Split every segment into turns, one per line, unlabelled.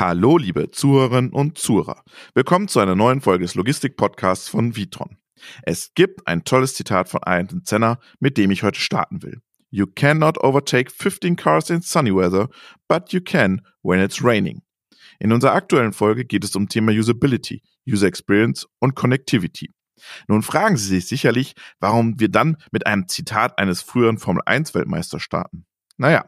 Hallo, liebe Zuhörerinnen und Zuhörer. Willkommen zu einer neuen Folge des Logistik-Podcasts von Vitron. Es gibt ein tolles Zitat von Ayrton Zenner, mit dem ich heute starten will. You cannot overtake 15 cars in sunny weather, but you can when it's raining. In unserer aktuellen Folge geht es um Thema Usability, User Experience und Connectivity. Nun fragen Sie sich sicherlich, warum wir dann mit einem Zitat eines früheren Formel 1 Weltmeisters starten. Naja,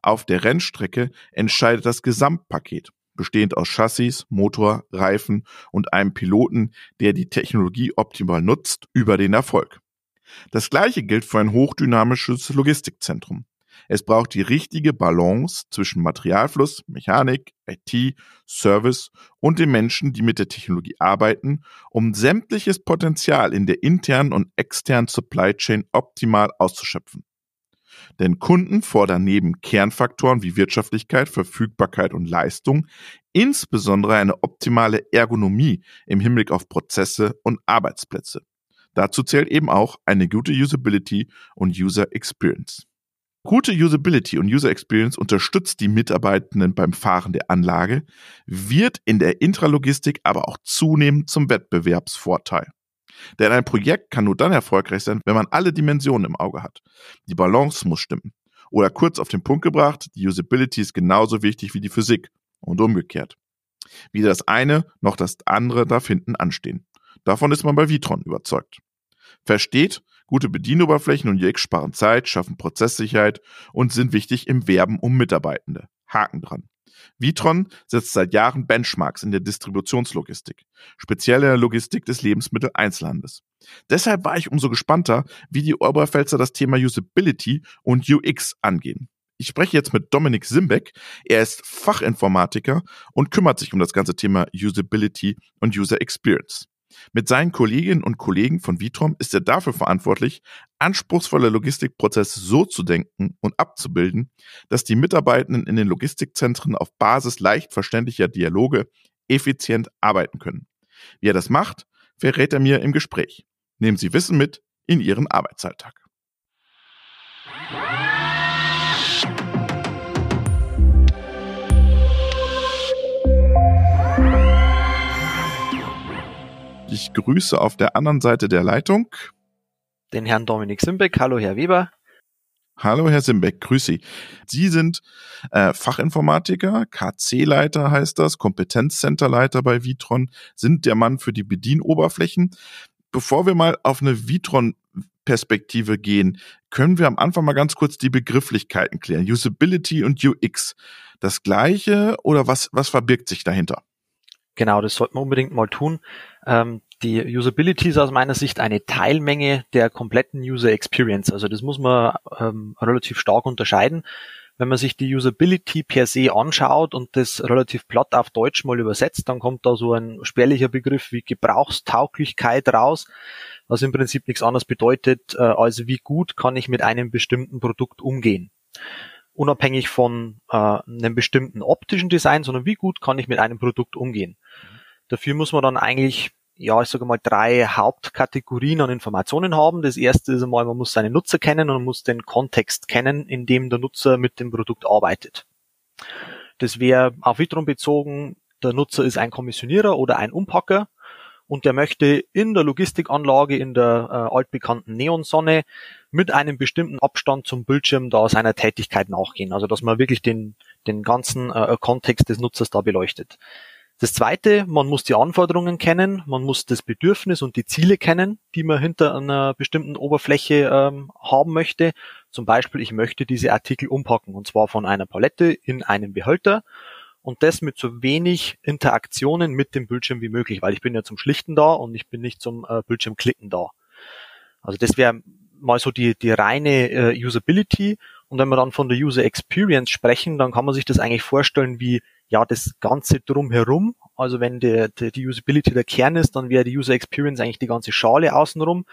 auf der Rennstrecke entscheidet das Gesamtpaket, bestehend aus Chassis, Motor, Reifen und einem Piloten, der die Technologie optimal nutzt, über den Erfolg. Das gleiche gilt für ein hochdynamisches Logistikzentrum. Es braucht die richtige Balance zwischen Materialfluss, Mechanik, IT, Service und den Menschen, die mit der Technologie arbeiten, um sämtliches Potenzial in der internen und externen Supply Chain optimal auszuschöpfen. Denn Kunden fordern neben Kernfaktoren wie Wirtschaftlichkeit, Verfügbarkeit und Leistung insbesondere eine optimale Ergonomie im Hinblick auf Prozesse und Arbeitsplätze. Dazu zählt eben auch eine gute Usability und User Experience. Gute Usability und User Experience unterstützt die Mitarbeitenden beim Fahren der Anlage, wird in der Intralogistik aber auch zunehmend zum Wettbewerbsvorteil. Denn ein Projekt kann nur dann erfolgreich sein, wenn man alle Dimensionen im Auge hat. Die Balance muss stimmen. Oder kurz auf den Punkt gebracht, die Usability ist genauso wichtig wie die Physik und umgekehrt. Weder das eine noch das andere darf hinten anstehen. Davon ist man bei Vitron überzeugt. Versteht, gute Bedienoberflächen und UX sparen Zeit, schaffen Prozesssicherheit und sind wichtig im Werben um Mitarbeitende. Haken dran. Vitron setzt seit Jahren Benchmarks in der Distributionslogistik, speziell in der Logistik des Lebensmitteleinzelhandels. Deshalb war ich umso gespannter, wie die Oberpfälzer das Thema Usability und UX angehen. Ich spreche jetzt mit Dominik Simbeck. Er ist Fachinformatiker und kümmert sich um das ganze Thema Usability und User Experience. Mit seinen Kolleginnen und Kollegen von Vitrom ist er dafür verantwortlich, anspruchsvolle Logistikprozesse so zu denken und abzubilden, dass die Mitarbeitenden in den Logistikzentren auf Basis leicht verständlicher Dialoge effizient arbeiten können. Wie er das macht, verrät er mir im Gespräch. Nehmen Sie Wissen mit in Ihren Arbeitsalltag. Ich grüße auf der anderen Seite der Leitung
den Herrn Dominik Simbeck. Hallo, Herr Weber.
Hallo, Herr Simbeck, grüß Sie. Sie sind äh, Fachinformatiker, KC-Leiter heißt das, Kompetenzcenterleiter bei Vitron, sind der Mann für die Bedienoberflächen. Bevor wir mal auf eine Vitron-Perspektive gehen, können wir am Anfang mal ganz kurz die Begrifflichkeiten klären. Usability und UX. Das gleiche oder was, was verbirgt sich dahinter?
Genau, das sollte man unbedingt mal tun. Ähm, die Usability ist aus meiner Sicht eine Teilmenge der kompletten User Experience. Also das muss man ähm, relativ stark unterscheiden. Wenn man sich die Usability per se anschaut und das relativ platt auf Deutsch mal übersetzt, dann kommt da so ein spärlicher Begriff wie Gebrauchstauglichkeit raus, was im Prinzip nichts anderes bedeutet, äh, als wie gut kann ich mit einem bestimmten Produkt umgehen unabhängig von äh, einem bestimmten optischen Design, sondern wie gut kann ich mit einem Produkt umgehen. Dafür muss man dann eigentlich, ja, ich sage mal, drei Hauptkategorien an Informationen haben. Das erste ist einmal, man muss seinen Nutzer kennen und man muss den Kontext kennen, in dem der Nutzer mit dem Produkt arbeitet. Das wäre auf Vitron bezogen, der Nutzer ist ein Kommissionierer oder ein Umpacker und der möchte in der Logistikanlage in der äh, altbekannten Neonsonne mit einem bestimmten Abstand zum Bildschirm da seiner Tätigkeit nachgehen. Also dass man wirklich den, den ganzen äh, Kontext des Nutzers da beleuchtet. Das zweite, man muss die Anforderungen kennen, man muss das Bedürfnis und die Ziele kennen, die man hinter einer bestimmten Oberfläche ähm, haben möchte. Zum Beispiel, ich möchte diese Artikel umpacken und zwar von einer Palette in einen Behälter und das mit so wenig Interaktionen mit dem Bildschirm wie möglich, weil ich bin ja zum Schlichten da und ich bin nicht zum äh, Bildschirmklicken da. Also das wäre mal so die, die reine äh, Usability. Und wenn wir dann von der User Experience sprechen, dann kann man sich das eigentlich vorstellen wie ja das Ganze drumherum. Also wenn der, der, die Usability der Kern ist, dann wäre die User Experience eigentlich die ganze Schale außenrum.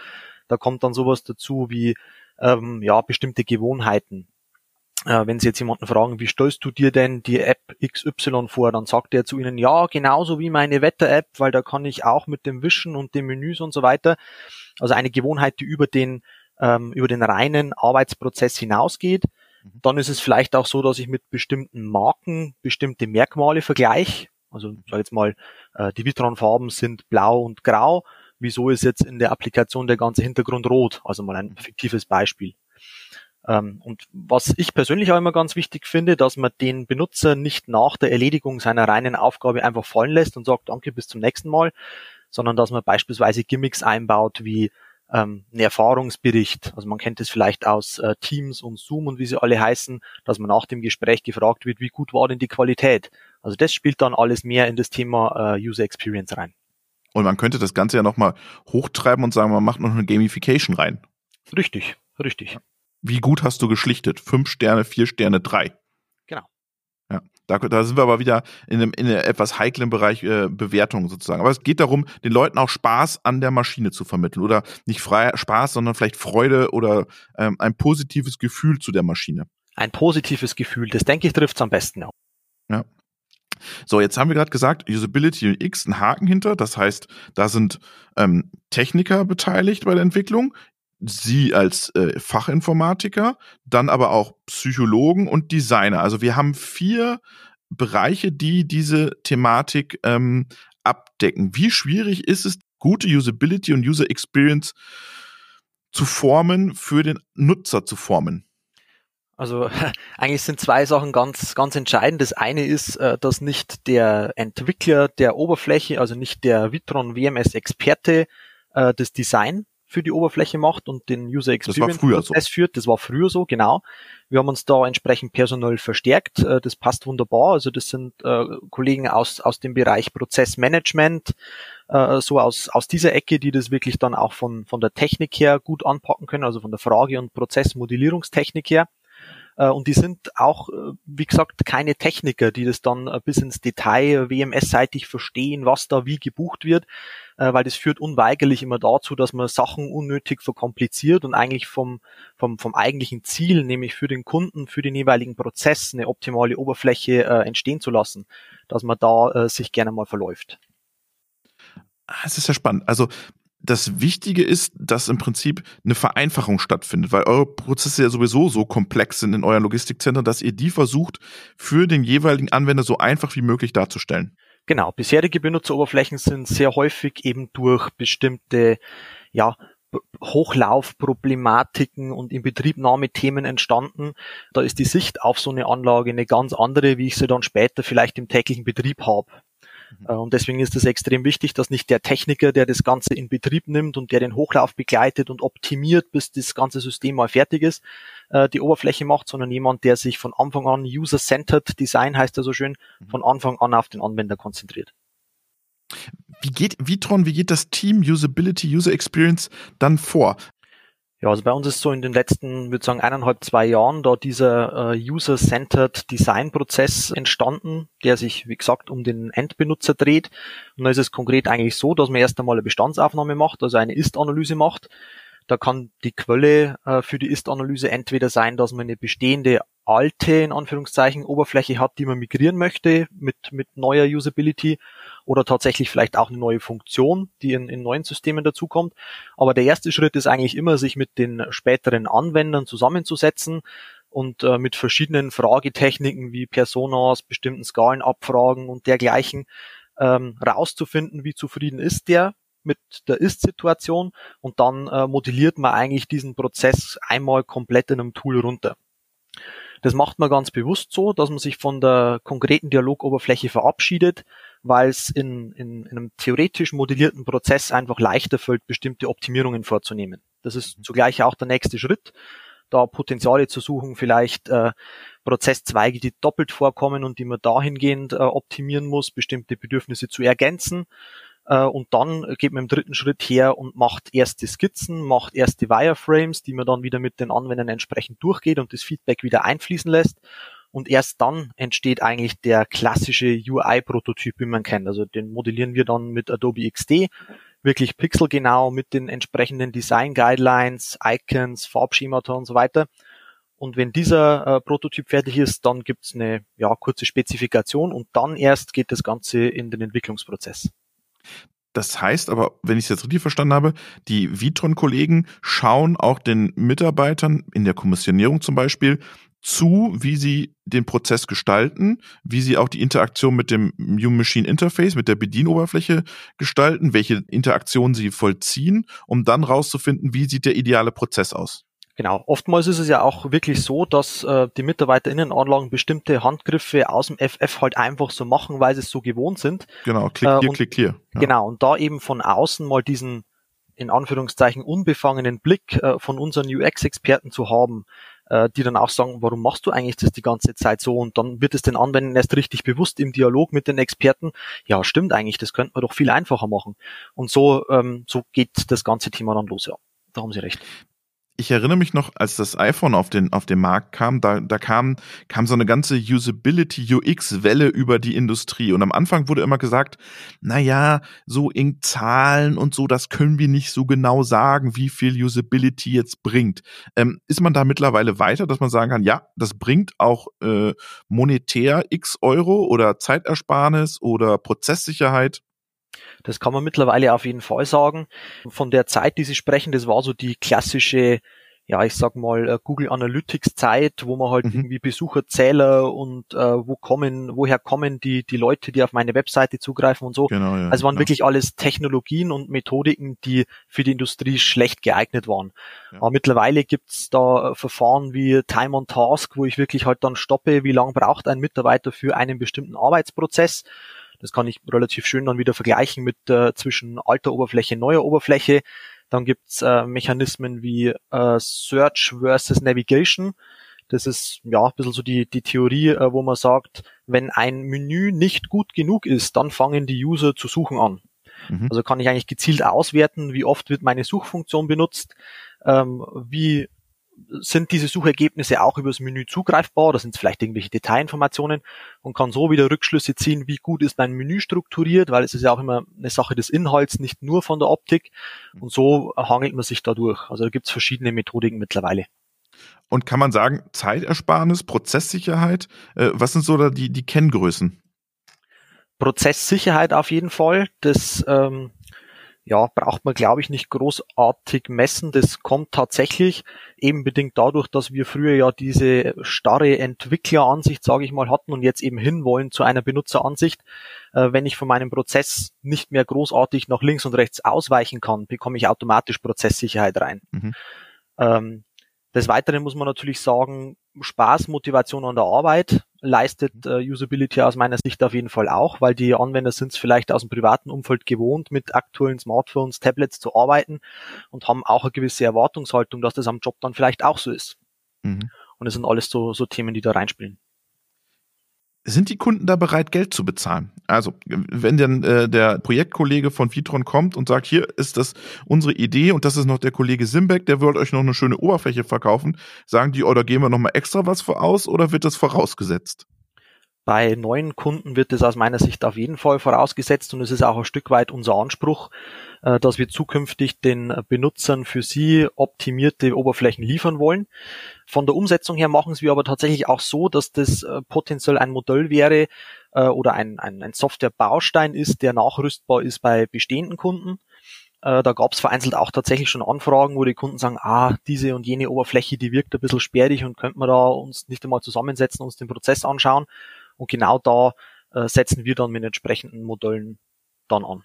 Da kommt dann sowas dazu wie ähm, ja bestimmte Gewohnheiten äh, wenn Sie jetzt jemanden fragen, wie stellst du dir denn die App XY vor, dann sagt er zu Ihnen, ja, genauso wie meine Wetter-App, weil da kann ich auch mit dem Wischen und den Menüs und so weiter. Also eine Gewohnheit, die über den, ähm, über den reinen Arbeitsprozess hinausgeht. Mhm. Dann ist es vielleicht auch so, dass ich mit bestimmten Marken bestimmte Merkmale vergleiche. Also sag jetzt mal, äh, die Vitron-Farben sind blau und grau. Wieso ist jetzt in der Applikation der ganze Hintergrund rot? Also mal ein fiktives Beispiel. Ähm, und was ich persönlich auch immer ganz wichtig finde, dass man den Benutzer nicht nach der Erledigung seiner reinen Aufgabe einfach fallen lässt und sagt, danke, bis zum nächsten Mal, sondern dass man beispielsweise Gimmicks einbaut wie ähm, einen Erfahrungsbericht. Also man kennt es vielleicht aus äh, Teams und Zoom und wie sie alle heißen, dass man nach dem Gespräch gefragt wird, wie gut war denn die Qualität. Also das spielt dann alles mehr in das Thema äh, User Experience rein.
Und man könnte das Ganze ja nochmal hochtreiben und sagen, man macht noch eine Gamification rein.
Richtig, richtig.
Wie gut hast du geschlichtet? Fünf Sterne, vier Sterne, drei. Da, da sind wir aber wieder in einem, in einem etwas heiklen Bereich äh, Bewertung sozusagen. Aber es geht darum, den Leuten auch Spaß an der Maschine zu vermitteln. Oder nicht frei, Spaß, sondern vielleicht Freude oder ähm, ein positives Gefühl zu der Maschine.
Ein positives Gefühl, das denke ich trifft es am besten auch.
Ja. So, jetzt haben wir gerade gesagt, Usability UX, ein Haken hinter. Das heißt, da sind ähm, Techniker beteiligt bei der Entwicklung. Sie als äh, Fachinformatiker, dann aber auch Psychologen und Designer. Also wir haben vier Bereiche, die diese Thematik ähm, abdecken. Wie schwierig ist es, gute Usability und User Experience zu formen, für den Nutzer zu formen?
Also eigentlich sind zwei Sachen ganz, ganz entscheidend. Das eine ist, äh, dass nicht der Entwickler der Oberfläche, also nicht der Vitron WMS Experte, äh, das Design für die Oberfläche macht und den User Experience
Prozess
so. führt. Das war früher so, genau. Wir haben uns da entsprechend personell verstärkt. Äh, das passt wunderbar. Also das sind äh, Kollegen aus, aus dem Bereich Prozessmanagement, äh, so aus, aus dieser Ecke, die das wirklich dann auch von, von der Technik her gut anpacken können, also von der Frage- und Prozessmodellierungstechnik her. Äh, und die sind auch, äh, wie gesagt, keine Techniker, die das dann äh, bis ins Detail WMS-seitig verstehen, was da wie gebucht wird, weil das führt unweigerlich immer dazu, dass man Sachen unnötig verkompliziert und eigentlich vom, vom, vom eigentlichen Ziel, nämlich für den Kunden, für den jeweiligen Prozess eine optimale Oberfläche entstehen zu lassen, dass man da sich gerne mal verläuft.
Es ist ja spannend. Also das Wichtige ist, dass im Prinzip eine Vereinfachung stattfindet, weil eure Prozesse ja sowieso so komplex sind in euren Logistikzentren, dass ihr die versucht, für den jeweiligen Anwender so einfach wie möglich darzustellen.
Genau, bisherige Benutzeroberflächen sind sehr häufig eben durch bestimmte, ja, Hochlaufproblematiken und Inbetriebnahmethemen entstanden. Da ist die Sicht auf so eine Anlage eine ganz andere, wie ich sie dann später vielleicht im täglichen Betrieb habe. Äh, und deswegen ist es extrem wichtig, dass nicht der Techniker, der das Ganze in Betrieb nimmt und der den Hochlauf begleitet und optimiert, bis das ganze System mal fertig ist, äh, die Oberfläche macht, sondern jemand, der sich von Anfang an User-Centered Design heißt er so schön, mhm. von Anfang an auf den Anwender konzentriert.
Wie geht Vitron, wie geht das Team Usability, User Experience dann vor?
Ja, also bei uns ist so in den letzten, würde sagen, eineinhalb, zwei Jahren da dieser äh, User-Centered Design-Prozess entstanden, der sich, wie gesagt, um den Endbenutzer dreht. Und da ist es konkret eigentlich so, dass man erst einmal eine Bestandsaufnahme macht, also eine Ist-Analyse macht. Da kann die Quelle äh, für die Ist-Analyse entweder sein, dass man eine bestehende alte, in Anführungszeichen, Oberfläche hat, die man migrieren möchte mit, mit neuer Usability oder tatsächlich vielleicht auch eine neue Funktion, die in, in neuen Systemen dazukommt. Aber der erste Schritt ist eigentlich immer, sich mit den späteren Anwendern zusammenzusetzen und äh, mit verschiedenen Fragetechniken wie Personas, bestimmten Skalen abfragen und dergleichen ähm, rauszufinden, wie zufrieden ist der mit der Ist-Situation und dann äh, modelliert man eigentlich diesen Prozess einmal komplett in einem Tool runter. Das macht man ganz bewusst so, dass man sich von der konkreten Dialogoberfläche verabschiedet, weil es in, in, in einem theoretisch modellierten Prozess einfach leichter fällt, bestimmte Optimierungen vorzunehmen. Das ist zugleich auch der nächste Schritt, da Potenziale zu suchen, vielleicht äh, Prozesszweige, die doppelt vorkommen und die man dahingehend äh, optimieren muss, bestimmte Bedürfnisse zu ergänzen. Äh, und dann geht man im dritten Schritt her und macht erste Skizzen, macht erste Wireframes, die man dann wieder mit den Anwendern entsprechend durchgeht und das Feedback wieder einfließen lässt. Und erst dann entsteht eigentlich der klassische UI-Prototyp, wie man kennt. Also den modellieren wir dann mit Adobe XD, wirklich pixelgenau mit den entsprechenden Design-Guidelines, Icons, Farbschemata und so weiter. Und wenn dieser äh, Prototyp fertig ist, dann gibt's eine ja, kurze Spezifikation und dann erst geht das Ganze in den Entwicklungsprozess.
Das heißt aber, wenn ich es jetzt richtig verstanden habe, die Vitron-Kollegen schauen auch den Mitarbeitern in der Kommissionierung zum Beispiel zu, wie sie den Prozess gestalten, wie sie auch die Interaktion mit dem Human-Machine Interface, mit der Bedienoberfläche gestalten, welche Interaktionen sie vollziehen, um dann rauszufinden, wie sieht der ideale Prozess aus.
Genau. Oftmals ist es ja auch wirklich so, dass äh, die MitarbeiterInnenanlagen bestimmte Handgriffe aus dem FF halt einfach so machen, weil sie es so gewohnt sind.
Genau, klick, hier, äh, klick, hier.
Ja. Genau. Und da eben von außen mal diesen in Anführungszeichen unbefangenen Blick äh, von unseren UX-Experten zu haben, äh, die dann auch sagen, warum machst du eigentlich das die ganze Zeit so? Und dann wird es den Anwendern erst richtig bewusst im Dialog mit den Experten, ja, stimmt eigentlich, das könnte man doch viel einfacher machen. Und so, ähm, so geht das ganze Thema dann los, ja. Da haben Sie recht
ich erinnere mich noch, als das iPhone auf den, auf den Markt kam, da, da kam, kam so eine ganze Usability UX-Welle über die Industrie. Und am Anfang wurde immer gesagt, na ja, so in Zahlen und so, das können wir nicht so genau sagen, wie viel Usability jetzt bringt. Ähm, ist man da mittlerweile weiter, dass man sagen kann, ja, das bringt auch äh, monetär x Euro oder Zeitersparnis oder Prozesssicherheit?
Das kann man mittlerweile auf jeden Fall sagen. Von der Zeit, die Sie sprechen, das war so die klassische ja, ich sag mal, äh, Google Analytics Zeit, wo man halt mhm. irgendwie Besucherzähler und äh, wo kommen, woher kommen die, die Leute, die auf meine Webseite zugreifen und so. Genau, ja, also waren genau. wirklich alles Technologien und Methodiken, die für die Industrie schlecht geeignet waren. Ja. Aber mittlerweile gibt's da Verfahren wie Time on Task, wo ich wirklich halt dann stoppe, wie lang braucht ein Mitarbeiter für einen bestimmten Arbeitsprozess das kann ich relativ schön dann wieder vergleichen mit äh, zwischen alter Oberfläche, neuer Oberfläche. Dann gibt's äh, Mechanismen wie äh, Search versus Navigation. Das ist ja ein bisschen so die, die Theorie, äh, wo man sagt, wenn ein Menü nicht gut genug ist, dann fangen die User zu suchen an. Mhm. Also kann ich eigentlich gezielt auswerten, wie oft wird meine Suchfunktion benutzt, ähm, wie sind diese Suchergebnisse auch übers Menü zugreifbar oder sind es vielleicht irgendwelche Detailinformationen und kann so wieder Rückschlüsse ziehen, wie gut ist mein Menü strukturiert, weil es ist ja auch immer eine Sache des Inhalts, nicht nur von der Optik und so hangelt man sich da durch. Also da gibt es verschiedene Methodiken mittlerweile.
Und kann man sagen, Zeitersparnis, Prozesssicherheit, äh, was sind so da die, die Kenngrößen?
Prozesssicherheit auf jeden Fall. Das ähm, ja, braucht man, glaube ich, nicht großartig messen. Das kommt tatsächlich eben bedingt dadurch, dass wir früher ja diese starre Entwickleransicht, sage ich mal, hatten und jetzt eben hinwollen zu einer Benutzeransicht. Äh, wenn ich von meinem Prozess nicht mehr großartig nach links und rechts ausweichen kann, bekomme ich automatisch Prozesssicherheit rein. Mhm. Ähm, des Weiteren muss man natürlich sagen, Spaß, Motivation an der Arbeit leistet äh, Usability aus meiner Sicht auf jeden Fall auch, weil die Anwender sind es vielleicht aus dem privaten Umfeld gewohnt, mit aktuellen Smartphones, Tablets zu arbeiten und haben auch eine gewisse Erwartungshaltung, dass das am Job dann vielleicht auch so ist. Mhm. Und das sind alles so, so Themen, die da reinspielen
sind die Kunden da bereit, Geld zu bezahlen? Also, wenn dann äh, der Projektkollege von Vitron kommt und sagt, hier ist das unsere Idee und das ist noch der Kollege Simbeck, der wird euch noch eine schöne Oberfläche verkaufen, sagen die, oder gehen wir noch mal extra was voraus oder wird das vorausgesetzt?
Bei neuen Kunden wird es aus meiner Sicht auf jeden Fall vorausgesetzt und es ist auch ein Stück weit unser Anspruch, äh, dass wir zukünftig den Benutzern für sie optimierte Oberflächen liefern wollen. Von der Umsetzung her machen wir aber tatsächlich auch so, dass das äh, potenziell ein Modell wäre äh, oder ein, ein, ein Softwarebaustein ist, der nachrüstbar ist bei bestehenden Kunden. Da gab es vereinzelt auch tatsächlich schon Anfragen, wo die Kunden sagen, ah, diese und jene Oberfläche, die wirkt ein bisschen sperrig und könnten wir da uns nicht einmal zusammensetzen, uns den Prozess anschauen. Und genau da setzen wir dann mit entsprechenden Modellen dann an.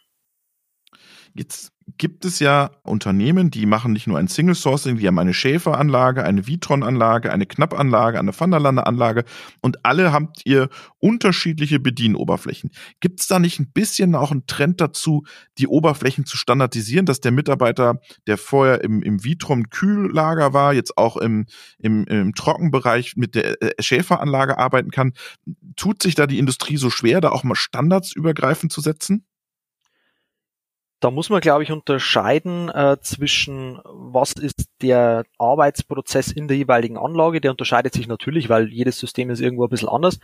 Jetzt gibt es ja Unternehmen, die machen nicht nur ein Single Sourcing, die haben eine Schäfer-Anlage, eine Vitron-Anlage, eine Knapp-Anlage, eine Vanderlande-Anlage und alle habt ihr unterschiedliche Bedienoberflächen. Gibt es da nicht ein bisschen auch einen Trend dazu, die Oberflächen zu standardisieren, dass der Mitarbeiter, der vorher im, im Vitron-Kühllager war, jetzt auch im, im, im Trockenbereich mit der äh, Schäferanlage arbeiten kann? Tut sich da die Industrie so schwer, da auch mal Standards übergreifend zu setzen?
Da muss man, glaube ich, unterscheiden äh, zwischen, was ist der Arbeitsprozess in der jeweiligen Anlage. Der unterscheidet sich natürlich, weil jedes System ist irgendwo ein bisschen anders.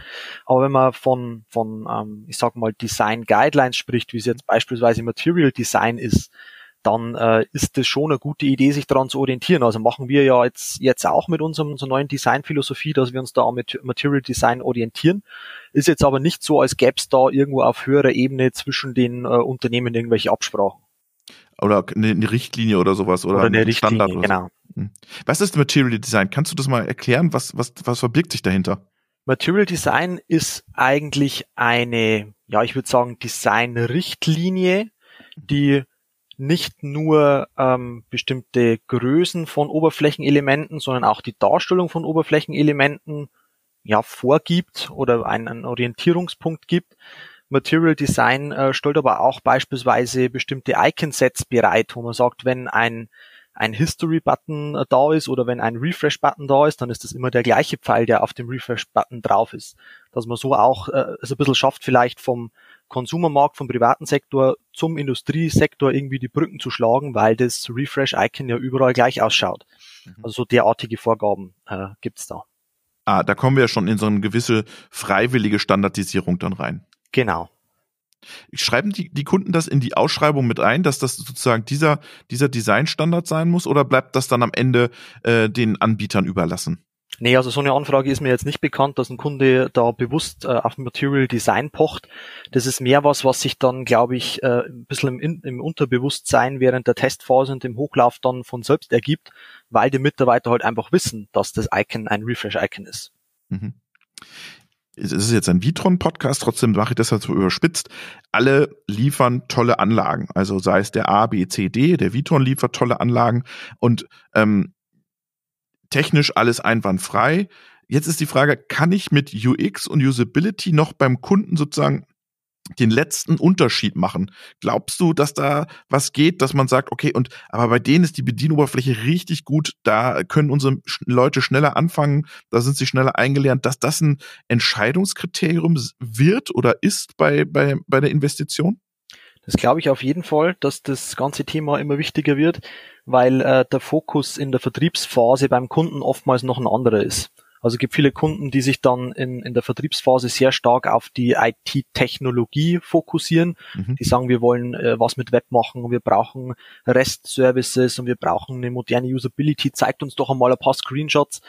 Aber wenn man von, von ähm, ich sag mal, Design Guidelines spricht, wie es jetzt beispielsweise Material Design ist, dann äh, ist es schon eine gute Idee, sich daran zu orientieren. Also machen wir ja jetzt, jetzt auch mit unserem, unserer neuen Designphilosophie, dass wir uns da mit Material Design orientieren. Ist jetzt aber nicht so, als gäbe es da irgendwo auf höherer Ebene zwischen den äh, Unternehmen irgendwelche Absprachen.
Oder eine, eine Richtlinie oder sowas oder, oder
eine Richtlinie, Standard genau.
Hm. Was ist Material Design? Kannst du das mal erklären? Was, was, was verbirgt sich dahinter?
Material Design ist eigentlich eine, ja, ich würde sagen, Design-Richtlinie, die nicht nur ähm, bestimmte Größen von Oberflächenelementen, sondern auch die Darstellung von Oberflächenelementen ja vorgibt oder einen, einen Orientierungspunkt gibt. Material Design äh, stellt aber auch beispielsweise bestimmte Icon-Sets bereit, wo man sagt, wenn ein ein History-Button äh, da ist oder wenn ein Refresh-Button da ist, dann ist das immer der gleiche Pfeil, der auf dem Refresh-Button drauf ist. Dass man so auch äh, es ein bisschen schafft, vielleicht vom Konsumermarkt, vom privaten Sektor zum Industriesektor irgendwie die Brücken zu schlagen, weil das Refresh-Icon ja überall gleich ausschaut. Mhm. Also so derartige Vorgaben äh, gibt's da.
Ah, da kommen wir ja schon in so eine gewisse freiwillige Standardisierung dann rein.
Genau.
Schreiben die, die Kunden das in die Ausschreibung mit ein, dass das sozusagen dieser, dieser Designstandard sein muss oder bleibt das dann am Ende äh, den Anbietern überlassen?
Nee, also so eine Anfrage ist mir jetzt nicht bekannt, dass ein Kunde da bewusst äh, auf Material Design pocht. Das ist mehr was, was sich dann, glaube ich, äh, ein bisschen im, im Unterbewusstsein während der Testphase und im Hochlauf dann von selbst ergibt, weil die Mitarbeiter halt einfach wissen, dass das Icon ein Refresh-Icon ist. Mhm
es ist jetzt ein Vitron-Podcast, trotzdem mache ich das halt so überspitzt. Alle liefern tolle Anlagen. Also sei es der A, B, C, D, der Vitron liefert tolle Anlagen und ähm, technisch alles einwandfrei. Jetzt ist die Frage, kann ich mit UX und Usability noch beim Kunden sozusagen den letzten Unterschied machen. Glaubst du, dass da was geht, dass man sagt, okay, und aber bei denen ist die Bedienoberfläche richtig gut, da können unsere Leute schneller anfangen, da sind sie schneller eingelernt, dass das ein Entscheidungskriterium wird oder ist bei, bei, bei der Investition?
Das glaube ich auf jeden Fall, dass das ganze Thema immer wichtiger wird, weil äh, der Fokus in der Vertriebsphase beim Kunden oftmals noch ein anderer ist. Also es gibt viele Kunden, die sich dann in, in der Vertriebsphase sehr stark auf die IT-Technologie fokussieren. Mhm. Die sagen, wir wollen äh, was mit Web machen wir brauchen REST-Services und wir brauchen eine moderne Usability. Zeigt uns doch einmal ein paar Screenshots.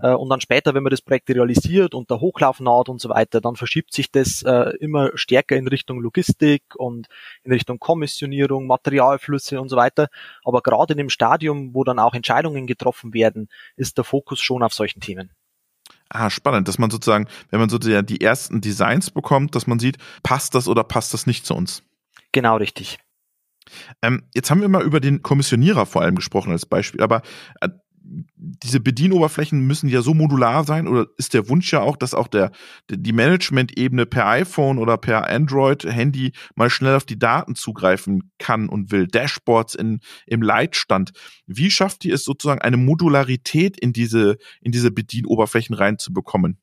Äh, und dann später, wenn man das Projekt realisiert und der Hochlauf naht und so weiter, dann verschiebt sich das äh, immer stärker in Richtung Logistik und in Richtung Kommissionierung, Materialflüsse und so weiter. Aber gerade in dem Stadium, wo dann auch Entscheidungen getroffen werden, ist der Fokus schon auf solchen Themen.
Ah, spannend, dass man sozusagen, wenn man sozusagen die ersten Designs bekommt, dass man sieht, passt das oder passt das nicht zu uns.
Genau richtig.
Ähm, jetzt haben wir mal über den Kommissionierer vor allem gesprochen als Beispiel, aber äh, diese Bedienoberflächen müssen ja so modular sein oder ist der Wunsch ja auch, dass auch der, die Management-Ebene per iPhone oder per Android-Handy mal schnell auf die Daten zugreifen kann und will. Dashboards in, im Leitstand. Wie schafft ihr es sozusagen eine Modularität in diese, in diese Bedienoberflächen reinzubekommen?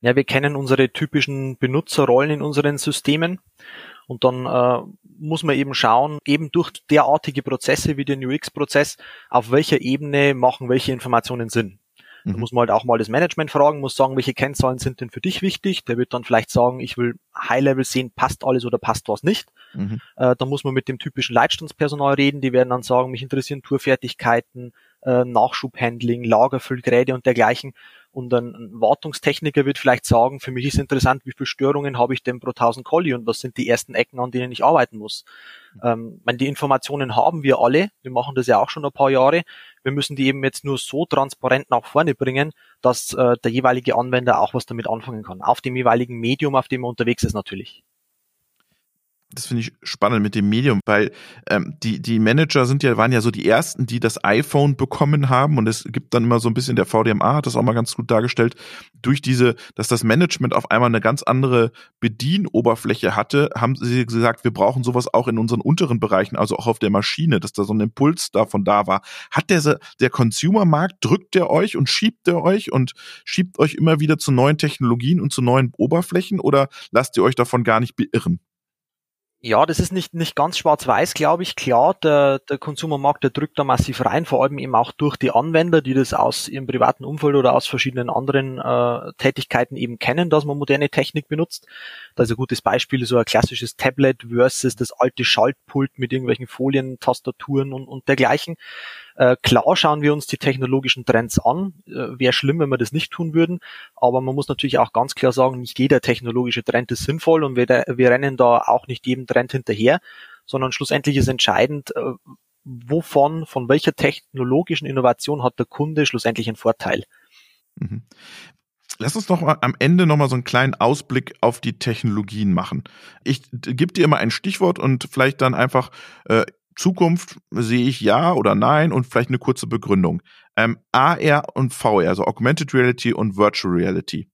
Ja, wir kennen unsere typischen Benutzerrollen in unseren Systemen und dann äh, muss man eben schauen, eben durch derartige Prozesse wie den UX-Prozess, auf welcher Ebene machen welche Informationen Sinn. Da mhm. muss man halt auch mal das Management fragen, muss sagen, welche Kennzahlen sind denn für dich wichtig. Der wird dann vielleicht sagen, ich will High-Level sehen, passt alles oder passt was nicht. Mhm. Äh, da muss man mit dem typischen Leitstandspersonal reden, die werden dann sagen, mich interessieren Tourfertigkeiten, äh, Nachschubhandling, Lagerfüllgeräte und dergleichen. Und ein Wartungstechniker wird vielleicht sagen, für mich ist interessant, wie viele Störungen habe ich denn pro 1000 Colli und was sind die ersten Ecken, an denen ich arbeiten muss. Ähm, meine, die Informationen haben wir alle. Wir machen das ja auch schon ein paar Jahre. Wir müssen die eben jetzt nur so transparent nach vorne bringen, dass äh, der jeweilige Anwender auch was damit anfangen kann. Auf dem jeweiligen Medium, auf dem er unterwegs ist natürlich
das finde ich spannend mit dem Medium, weil ähm, die, die Manager sind ja, waren ja so die ersten, die das iPhone bekommen haben und es gibt dann immer so ein bisschen, der VDMA hat das auch mal ganz gut dargestellt, durch diese, dass das Management auf einmal eine ganz andere Bedienoberfläche hatte, haben sie gesagt, wir brauchen sowas auch in unseren unteren Bereichen, also auch auf der Maschine, dass da so ein Impuls davon da war. Hat der, der Consumer-Markt, drückt der euch und schiebt der euch und schiebt euch immer wieder zu neuen Technologien und zu neuen Oberflächen oder lasst ihr euch davon gar nicht beirren?
Ja, das ist nicht, nicht ganz schwarz-weiß, glaube ich. Klar, der, der Konsumermarkt, der drückt da massiv rein, vor allem eben auch durch die Anwender, die das aus ihrem privaten Umfeld oder aus verschiedenen anderen äh, Tätigkeiten eben kennen, dass man moderne Technik benutzt. Da ist ein gutes Beispiel so ein klassisches Tablet versus das alte Schaltpult mit irgendwelchen Folien, Tastaturen und, und dergleichen. Äh, klar schauen wir uns die technologischen Trends an. Äh, Wäre schlimm, wenn wir das nicht tun würden. Aber man muss natürlich auch ganz klar sagen, nicht jeder technologische Trend ist sinnvoll und wir, wir rennen da auch nicht jedem Trend hinterher, sondern schlussendlich ist entscheidend, äh, wovon, von welcher technologischen Innovation hat der Kunde schlussendlich einen Vorteil.
Mhm. Lass uns doch mal am Ende nochmal so einen kleinen Ausblick auf die Technologien machen. Ich gebe dir immer ein Stichwort und vielleicht dann einfach äh, Zukunft sehe ich ja oder nein und vielleicht eine kurze Begründung. Ähm, AR und VR, also Augmented Reality und Virtual Reality.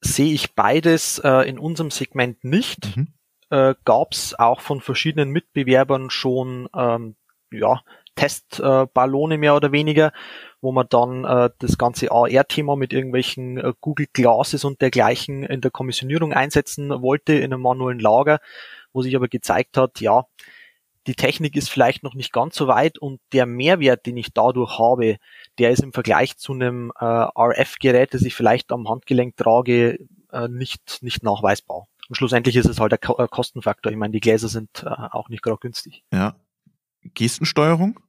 Sehe ich beides äh, in unserem Segment nicht. Mhm. Äh, Gab es auch von verschiedenen Mitbewerbern schon ähm, ja, Testballone mehr oder weniger, wo man dann äh, das ganze AR-Thema mit irgendwelchen äh, Google Glasses und dergleichen in der Kommissionierung einsetzen wollte in einem manuellen Lager, wo sich aber gezeigt hat, ja, die Technik ist vielleicht noch nicht ganz so weit und der Mehrwert, den ich dadurch habe, der ist im Vergleich zu einem äh, RF-Gerät, das ich vielleicht am Handgelenk trage, äh, nicht, nicht nachweisbar. Und schlussendlich ist es halt der Ko äh, Kostenfaktor. Ich meine, die Gläser sind äh, auch nicht gerade günstig.
Ja. Gestensteuerung?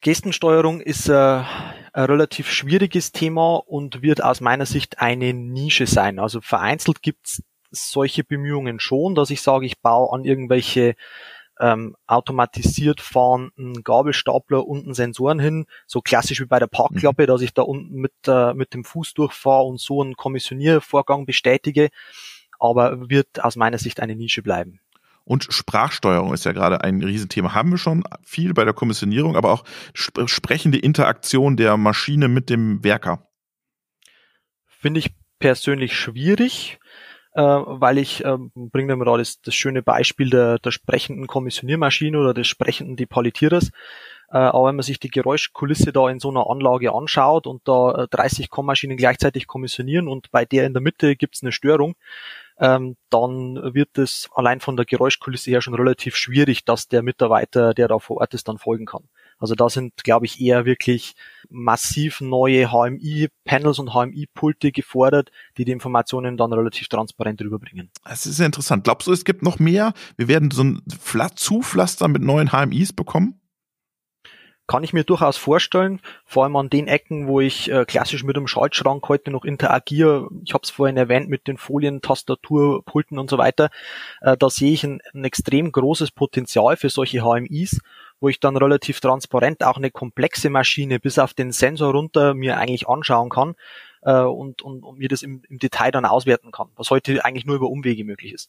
Gestensteuerung ist äh, ein relativ schwieriges Thema und wird aus meiner Sicht eine Nische sein. Also vereinzelt gibt's solche Bemühungen schon, dass ich sage, ich baue an irgendwelche ähm, automatisiert fahrenden Gabelstapler unten Sensoren hin, so klassisch wie bei der Parkklappe, mhm. dass ich da unten mit, äh, mit dem Fuß durchfahre und so einen Kommissioniervorgang bestätige, aber wird aus meiner Sicht eine Nische bleiben.
Und Sprachsteuerung ist ja gerade ein Riesenthema. Haben wir schon viel bei der Kommissionierung, aber auch sp sprechende Interaktion der Maschine mit dem Werker.
Finde ich persönlich schwierig, äh, weil ich äh, bringe mir mal das, das schöne Beispiel der, der sprechenden Kommissioniermaschine oder des sprechenden Depalitierers. Äh, aber wenn man sich die Geräuschkulisse da in so einer Anlage anschaut und da 30 äh, Kommmaschinen gleichzeitig kommissionieren und bei der in der Mitte gibt's eine Störung, ähm, dann wird es allein von der Geräuschkulisse her schon relativ schwierig, dass der Mitarbeiter, der da vor Ort ist, dann folgen kann. Also da sind, glaube ich, eher wirklich massiv neue HMI-Panels und HMI-Pulte gefordert, die die Informationen dann relativ transparent rüberbringen.
Das ist sehr interessant. Glaubst du, es gibt noch mehr? Wir werden so ein Zupflaster mit neuen HMIs bekommen?
kann ich mir durchaus vorstellen, vor allem an den Ecken, wo ich äh, klassisch mit dem Schaltschrank heute noch interagiere. Ich habe es vorhin erwähnt mit den Folien, Tastatur, Pulten und so weiter. Äh, da sehe ich ein, ein extrem großes Potenzial für solche HMIs, wo ich dann relativ transparent auch eine komplexe Maschine bis auf den Sensor runter mir eigentlich anschauen kann äh, und, und, und mir das im, im Detail dann auswerten kann, was heute eigentlich nur über Umwege möglich ist.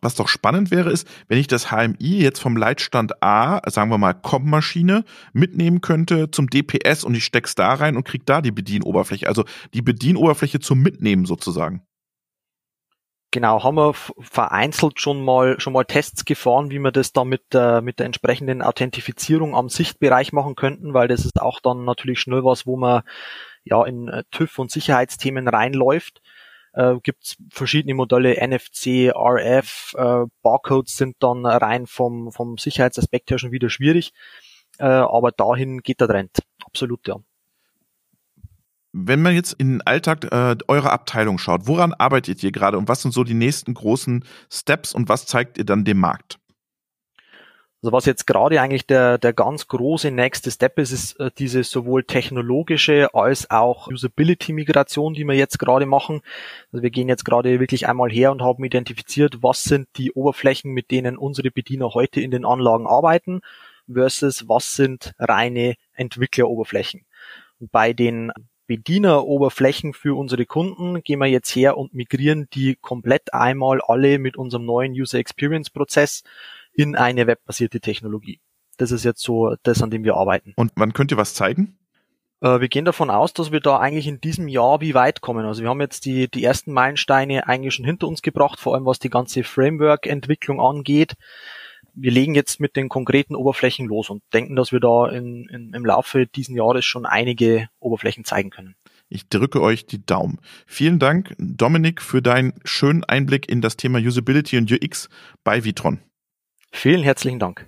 Was doch spannend wäre, ist, wenn ich das HMI jetzt vom Leitstand A, sagen wir mal Com-Maschine, mitnehmen könnte zum DPS und ich steck's da rein und krieg da die Bedienoberfläche, also die Bedienoberfläche zum Mitnehmen sozusagen.
Genau, haben wir vereinzelt schon mal schon mal Tests gefahren, wie wir das dann mit der mit der entsprechenden Authentifizierung am Sichtbereich machen könnten, weil das ist auch dann natürlich schnell was, wo man ja in äh, TÜV und Sicherheitsthemen reinläuft äh, gibt verschiedene Modelle, NFC, RF, äh, Barcodes sind dann rein vom, vom Sicherheitsaspekt her schon wieder schwierig, äh, aber dahin geht der Trend, absolut ja.
Wenn man jetzt in den Alltag äh, eurer Abteilung schaut, woran arbeitet ihr gerade und was sind so die nächsten großen Steps und was zeigt ihr dann dem Markt?
Also was jetzt gerade eigentlich der, der ganz große nächste Step ist, ist äh, diese sowohl technologische als auch Usability-Migration, die wir jetzt gerade machen. Also wir gehen jetzt gerade wirklich einmal her und haben identifiziert, was sind die Oberflächen, mit denen unsere Bediener heute in den Anlagen arbeiten, versus was sind reine Entwickleroberflächen. Bei den Bedieneroberflächen für unsere Kunden gehen wir jetzt her und migrieren die komplett einmal alle mit unserem neuen User Experience Prozess in eine webbasierte Technologie. Das ist jetzt so das, an dem wir arbeiten.
Und wann könnt ihr was zeigen?
Äh, wir gehen davon aus, dass wir da eigentlich in diesem Jahr wie weit kommen. Also wir haben jetzt die, die ersten Meilensteine eigentlich schon hinter uns gebracht, vor allem was die ganze Framework-Entwicklung angeht wir legen jetzt mit den konkreten Oberflächen los und denken, dass wir da in, in, im Laufe dieses Jahres schon einige Oberflächen zeigen können.
Ich drücke euch die Daumen. Vielen Dank, Dominik, für deinen schönen Einblick in das Thema Usability und UX bei Vitron.
Vielen herzlichen Dank.